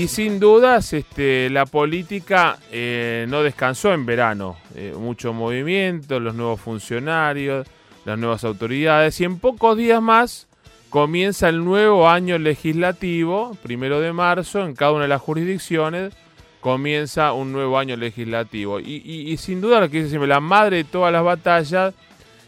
Y sin dudas, este, la política eh, no descansó en verano. Eh, mucho movimiento, los nuevos funcionarios, las nuevas autoridades. Y en pocos días más comienza el nuevo año legislativo, primero de marzo, en cada una de las jurisdicciones comienza un nuevo año legislativo. Y, sin duda, lo que dice la madre de todas las batallas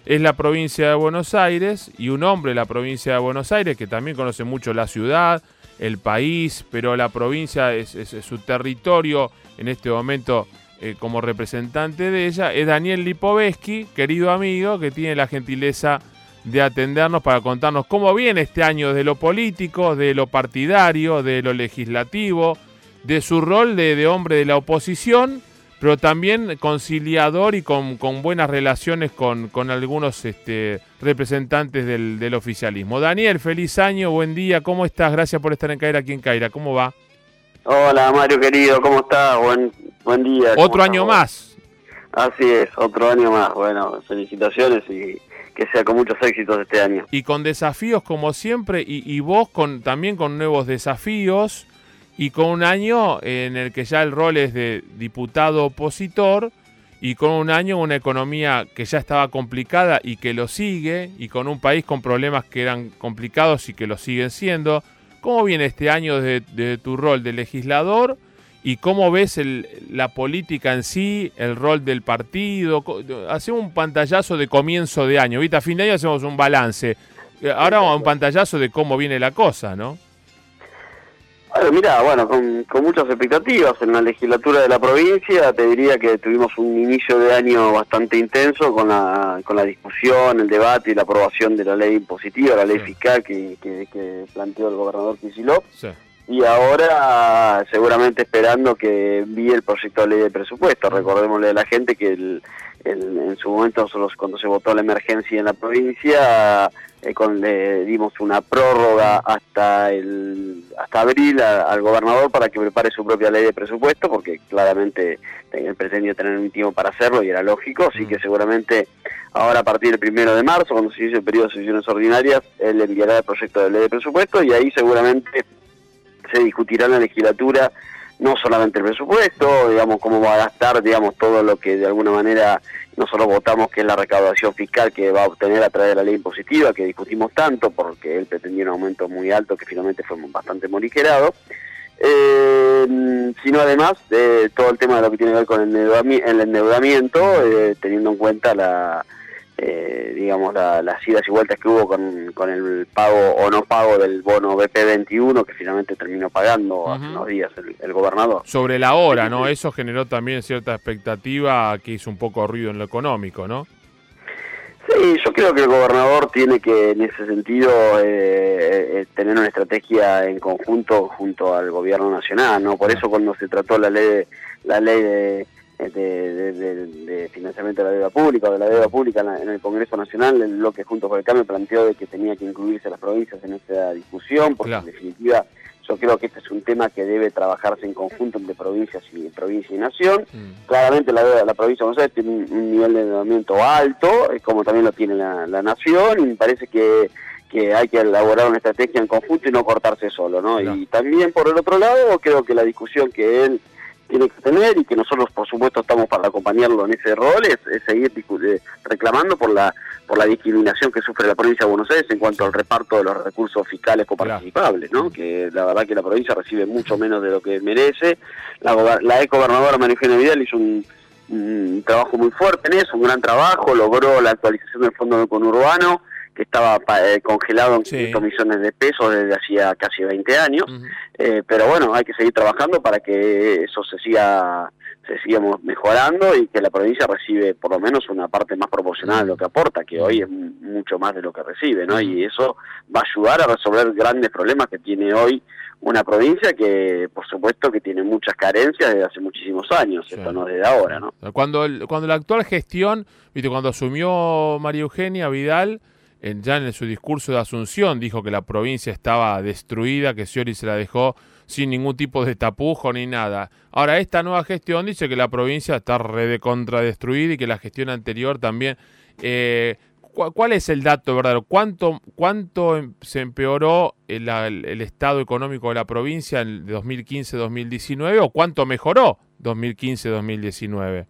es la provincia de Buenos Aires y un hombre de la provincia de Buenos Aires que también conoce mucho la ciudad, el país, pero la provincia es, su territorio. En este momento eh, como representante de ella, es Daniel Lipovetsky, querido amigo, que tiene la gentileza de atendernos para contarnos cómo viene este año de lo político, de lo partidario, de lo legislativo, de su rol de, hombre de la oposición, pero también conciliador y con, buenas relaciones con, algunos este, representantes del, oficialismo. Daniel, feliz año, buen día, ¿cómo estás? Gracias por estar en Caira aquí en Caira, ¿cómo va? Hola Mario querido, ¿cómo estás? Buen, buen día. Otro año más. Así es, otro año más. Bueno, felicitaciones y que sea con muchos éxitos este año. Y con desafíos como siempre, y, y vos con, también con nuevos desafíos y con un año en el que ya el rol es de diputado opositor y con un año una economía que ya estaba complicada y que lo sigue y con un país con problemas que eran complicados y que lo siguen siendo. ¿Cómo viene este año de, tu rol de legislador y cómo ves la política en sí, el rol del partido? Hacemos un pantallazo de comienzo de año, ¿viste? A fin de año hacemos un balance. Ahora un pantallazo de cómo viene la cosa, ¿no? Bueno, mira, bueno, con, muchas expectativas. En la legislatura de la provincia, te diría que tuvimos un inicio de año bastante intenso con la, con la discusión, el debate y la aprobación de la ley impositiva, la ley fiscal que, que, planteó el gobernador Kicillof. Y ahora seguramente esperando que envíe el proyecto de ley de presupuesto. Recordémosle a la gente que el, en su momento nosotros cuando se votó la emergencia en la provincia eh, con, le dimos una prórroga hasta el hasta abril al gobernador para que prepare su propia ley de presupuesto porque claramente él pretendía tener un tiempo para hacerlo y era lógico. Así que seguramente ahora a partir del primero de marzo cuando se inicie el periodo de sesiones ordinarias él enviará el proyecto de ley de presupuesto y ahí seguramente se discutirá en la legislatura no solamente el presupuesto, digamos, cómo va a gastar, digamos, todo lo que de alguna manera nosotros votamos que es la recaudación fiscal que va a obtener a través de la ley impositiva, que discutimos tanto, porque él pretendía un aumento muy alto que finalmente fue bastante morigerado, eh, sino además de todo el tema de lo que tiene que ver con el endeudamiento, eh, teniendo en cuenta la eh, digamos, las idas y vueltas que hubo con, con, el pago o no pago del bono BP21 que finalmente terminó pagando hace unos días el, gobernador. Sobre la hora, ¿no? Eso generó también cierta expectativa que hizo un poco ruido en lo económico, ¿no? Sí, yo creo que el gobernador tiene que en ese sentido eh, eh, tener una estrategia en conjunto junto al gobierno nacional, ¿no? Por eso cuando se trató la ley, la ley de de, financiamiento de la deuda pública o de la deuda pública en, el Congreso Nacional, el bloque Juntos por el Cambio planteó de que tenía que incluirse las provincias en esta discusión, porque en definitiva yo creo que este es un tema que debe trabajarse en conjunto entre provincias y provincia y nación. Mm. Claramente la, la provincia de Buenos Aires tiene un, nivel de endeudamiento alto, como también lo tiene la, nación, y me parece que que hay que elaborar una estrategia en conjunto y no cortarse solo, ¿no? Y también por el otro lado creo que la discusión que él tiene que tener y que nosotros por supuesto estamos para acompañarlo en ese rol es, seguir eh, reclamando por la por la discriminación que sufre la provincia de Buenos Aires en cuanto al reparto de los recursos fiscales coparticipables, ¿no? que la verdad que la provincia recibe mucho menos de lo que merece. La, la ex gobernadora María Eugenia Vidal hizo un, trabajo muy fuerte en eso, un gran trabajo, logró la actualización del Fondo Conurbano, que estaba eh, congelado en 500 millones de pesos desde hacía casi 20 años. Eh, pero bueno, hay que seguir trabajando para que eso se siga se sigamos mejorando y que la provincia recibe por lo menos una parte más proporcional de lo que aporta, que hoy es mucho más de lo que recibe, ¿no? Y eso va a ayudar a resolver grandes problemas que tiene hoy una provincia que, por supuesto, que tiene muchas carencias desde hace muchísimos años, esto no desde ahora, ¿no? Cuando, cuando la actual gestión, viste, cuando asumió María Eugenia Vidal, ya en su discurso de Asunción dijo que la provincia estaba destruida, que Scioli se la dejó sin ningún tipo de tapujo ni nada. Ahora, esta nueva gestión dice que la provincia está re de contra destruida y que la gestión anterior también. Eh, ¿cuál es el dato verdadero? ¿Cuánto, cuánto em, se empeoró el, el estado económico de la provincia en 2015-2019 o cuánto mejoró 2015-2019?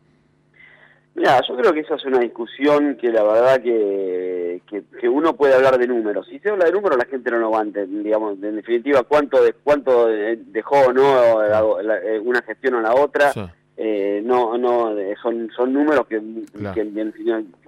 Mira, yo creo que esa es una discusión que la verdad que, que, uno puede hablar de números. Si se habla de números, la gente no lo va a entender, digamos, en definitiva, cuánto de, cuánto dejó o no eh, una gestión o la otra. Eh, no, no, son, son números que, en,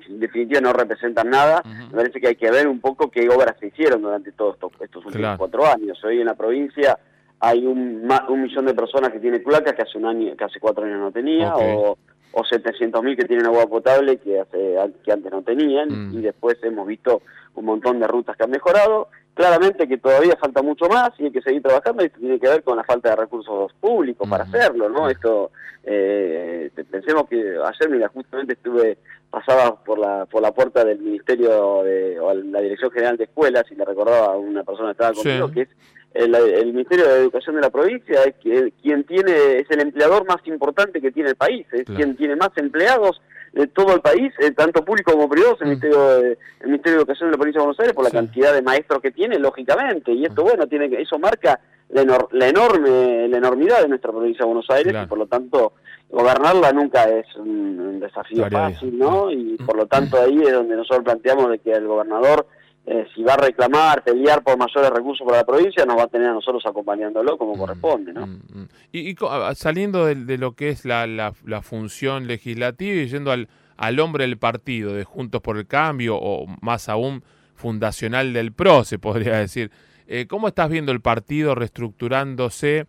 definitiva no representan nada. Me parece que hay que ver un poco qué obras se hicieron durante todos estos, estos últimos cuatro años. Hoy en la provincia hay un, un millón de personas que tienen cloacas que hace un año, que hace cuatro años no tenía, o o 700.000 que tienen agua potable que, hace, que antes no tenían mm. y después hemos visto un montón de rutas que han mejorado. Claramente que todavía falta mucho más y hay que seguir trabajando y esto tiene que ver con la falta de recursos públicos para mm. hacerlo, ¿no? Esto, eh, pensemos que ayer, mira, justamente estuve pasaba por la por la puerta del Ministerio de, o la Dirección General de Escuelas y le recordaba a una persona que estaba conmigo que es el, Ministerio de Educación de la provincia es quien tiene es el empleador más importante que tiene el país, es quien tiene más empleados de todo el país, eh, tanto público como privado, el, mm. Ministerio de, el Ministerio de Educación de la provincia de Buenos Aires por la cantidad de maestros que tiene, lógicamente, y esto bueno tiene que eso marca la, enorme la enormidad de nuestra provincia de Buenos Aires y por lo tanto gobernarla nunca es un, desafío fácil, ¿no? Y por lo tanto ahí es donde nosotros planteamos de que el gobernador eh, si va a reclamar, pelear por mayores recursos para la provincia, nos va a tener a nosotros acompañándolo como mm, corresponde, ¿no? Mm, mm. Y, saliendo de, lo que es la, la, función legislativa y yendo al, al hombre del partido, de Juntos por el Cambio, o más aún fundacional del PRO, se podría decir, eh, ¿cómo estás viendo el partido reestructurándose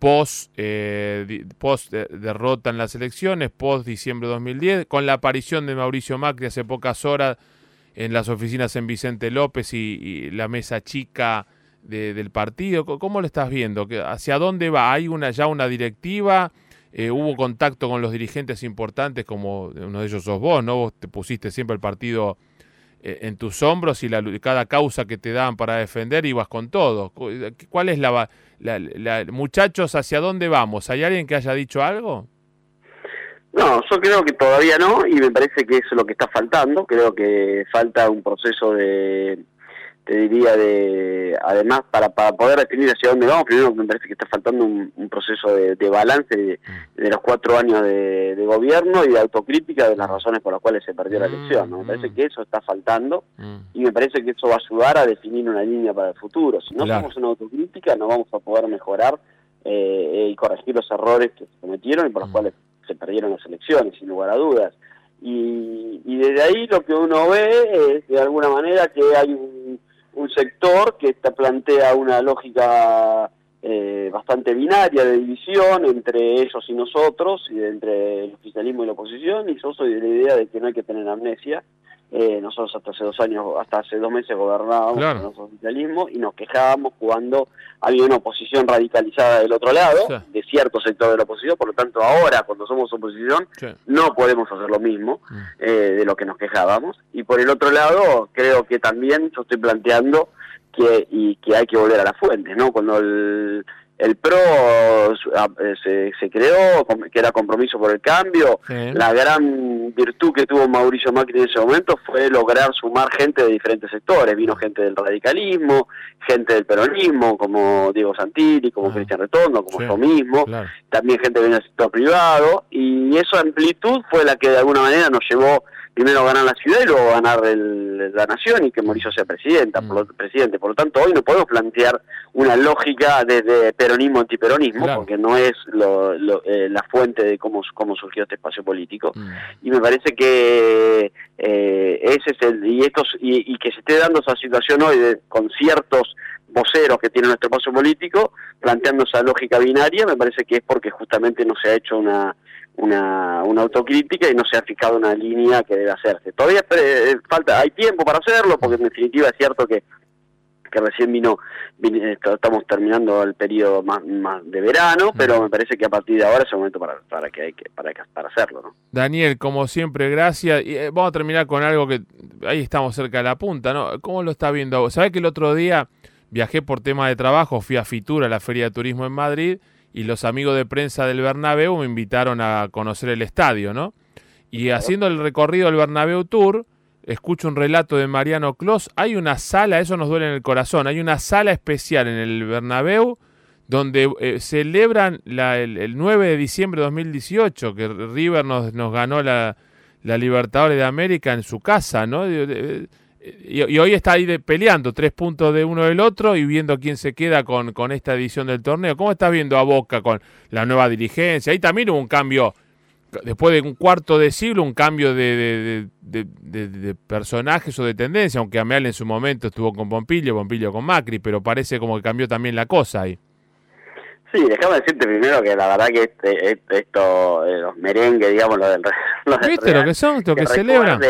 post, eh, post derrota en las elecciones, post diciembre de 2010, con la aparición de Mauricio Macri hace pocas horas? En las oficinas en Vicente López y, la mesa chica del partido. ¿Cómo lo estás viendo? ¿Hacia dónde va? ¿Hay una ya una directiva? Eh, ¿Hubo contacto con los dirigentes importantes como uno de ellos sos vos, ¿no? Vos te pusiste siempre el partido eh, en tus hombros y la, cada causa que te daban para defender ibas con todo. ¿Cuál es la, la, muchachos, hacia dónde vamos? ¿Hay alguien que haya dicho algo? No, yo creo que todavía no y me parece que eso es lo que está faltando. Creo que falta un proceso de, te diría, de, además, para, para poder definir hacia dónde vamos, primero me parece que está faltando un, proceso de, balance de, los cuatro años de, gobierno y de autocrítica de las razones por las cuales se perdió la mm, elección. ¿no? Me parece mm. que eso está faltando mm. y me parece que eso va a ayudar a definir una línea para el futuro. Si no hacemos una autocrítica, no vamos a poder mejorar eh, y corregir los errores que se cometieron y por los cuales se perdieron las elecciones, sin lugar a dudas. Y, desde ahí lo que uno ve es de alguna manera que hay un, sector que está, plantea una lógica eh, bastante binaria de división entre ellos y nosotros, y entre el oficialismo y la oposición, y yo soy de la idea de que no hay que tener amnesia, eh, nosotros hasta hace dos años, hasta hace dos meses gobernábamos con nuestro oficialismo y nos quejábamos cuando había una oposición radicalizada del otro lado, de cierto sector de la oposición, por lo tanto ahora cuando somos oposición no podemos hacer lo mismo mm. eh, de lo que nos quejábamos. Y por el otro lado creo que también yo estoy planteando que, y que hay que volver a la fuente, ¿no? Cuando el, el PRO ah, eh, se, creó, que era compromiso por el cambio. La gran virtud que tuvo Mauricio Macri en ese momento fue lograr sumar gente de diferentes sectores. Vino gente del radicalismo, gente del peronismo, como Diego Santilli, como ah. Cristian Retondo, como yo mismo. También gente del sector privado. Y esa amplitud fue la que de alguna manera nos llevó primero ganar la ciudad y luego ganar la nación y que Mauricio sea presidenta, por lo, mm. presidente. Por lo tanto, hoy no podemos plantear una lógica desde peronismo antiperonismo, porque no es eh, la fuente de cómo, cómo surgió este espacio político. Mm. Y me parece que eh, ese es el y estos y, que se esté dando esa situación hoy con ciertos voceros que tiene nuestro espacio político planteando esa lógica binaria, me parece que es porque justamente no se ha hecho una una, una autocrítica y no se ha fijado una línea que debe hacerse. Todavía eh, falta, hay tiempo para hacerlo, porque en definitiva es cierto que que recién vino, estamos terminando el periodo más, más, de verano, pero me parece que a partir de ahora es el momento para, para que hay que para, para hacerlo, ¿no? Daniel, como siempre, gracias. Y eh, vamos a terminar con algo que ahí estamos cerca de la punta, ¿no? ¿Cómo lo está viendo? ¿Sabes que el otro día viajé por tema de trabajo, fui a Fitura, a la Feria de Turismo en Madrid, y los amigos de prensa del Bernabéu me invitaron a conocer el estadio, ¿no? Y haciendo el recorrido del Bernabéu Tour, escucho un relato de Mariano Clos, hay una sala, eso nos duele en el corazón, hay una sala especial en el Bernabéu donde eh, celebran el, 9 de diciembre de 2018, que River nos, nos ganó la, la Libertadores de América en su casa, ¿no? Y, hoy está ahí peleando, tres puntos de uno del otro y viendo quién se queda con, con esta edición del torneo. ¿Cómo estás viendo a Boca con la nueva dirigencia? Ahí también hubo un cambio después de un cuarto de siglo, un cambio de, de, personajes o de tendencia, aunque Ameal en su momento estuvo con Pompilio, Pompilio con Macri, pero parece como que cambió también la cosa ahí. Sí, déjame decirte primero que la verdad que este, este esto, eh, los merengues, digamos, lo del... ¿Viste lo que son? Lo que, celebran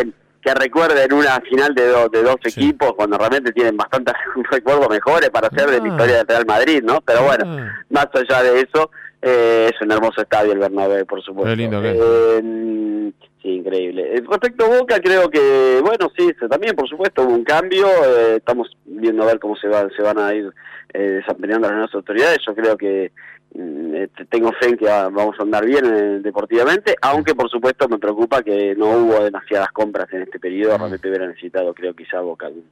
que recuerden una final de, de dos equipos cuando realmente tienen bastantes recuerdos mejores para hacer de la ah. historia del Real Madrid, ¿no? Pero bueno, ah. más allá de eso, eh, es un hermoso estadio el Bernabéu, por supuesto. lindo eh, sí, increíble. Eh, respecto a Boca, creo que, bueno, sí, también, por supuesto, hubo un cambio. Eh, estamos viendo a ver cómo se, va, se van a ir eh, desempeñando las nuevas autoridades. Yo creo que este, tengo fe en que vamos a andar bien deportivamente, aunque por supuesto me preocupa que no hubo demasiadas compras en este periodo. Realmente hubiera necesitado, creo, quizá Boca algún,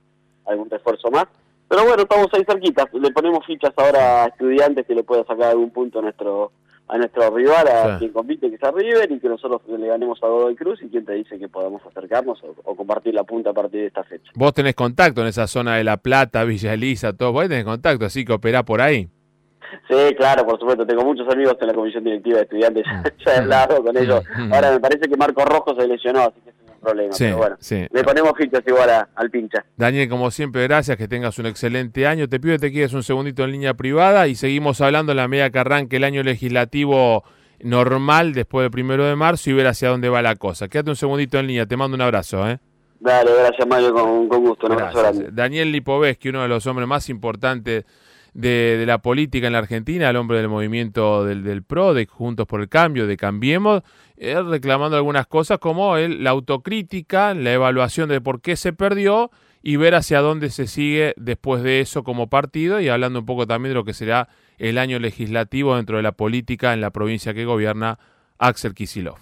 algún refuerzo más. Pero bueno, estamos ahí cerquitas. Le ponemos fichas ahora a estudiantes que le pueda sacar algún punto a nuestro a nuestro rival, a quien compite, que es a River, y que nosotros le ganemos a Godoy Cruz, y quien te dice que podamos acercarnos o, compartir la punta a partir de esta fecha. Vos tenés contacto en esa zona de La Plata, Villa Elisa, todo, vos tenés contacto, así que operá por ahí. Sí, claro, por supuesto. Tengo muchos amigos en la comisión directiva de estudiantes. ya he hablado con ellos. Ahora me parece que Marco Rojo se lesionó, así que problema. pero bueno, le ponemos fichas igual al pincha. Daniel, como siempre, gracias, que tengas un excelente año. Te pido que te quedes un segundito en línea privada y seguimos hablando en la medida que arranque el año legislativo normal después del primero de marzo y ver hacia dónde va la cosa. Quédate un segundito en línea, te mando un abrazo. ¿eh? Dale, gracias Mario, con, gusto. Un abrazo grande. Daniel Lipovetsky, uno de los hombres más importantes de, la política en la Argentina, el hombre del movimiento del, del PRO, de Juntos por el Cambio, de Cambiemos, reclamando algunas cosas como el, la autocrítica, la evaluación de por qué se perdió y ver hacia dónde se sigue después de eso como partido y hablando un poco también de lo que será el año legislativo dentro de la política en la provincia que gobierna Axel Kisilov.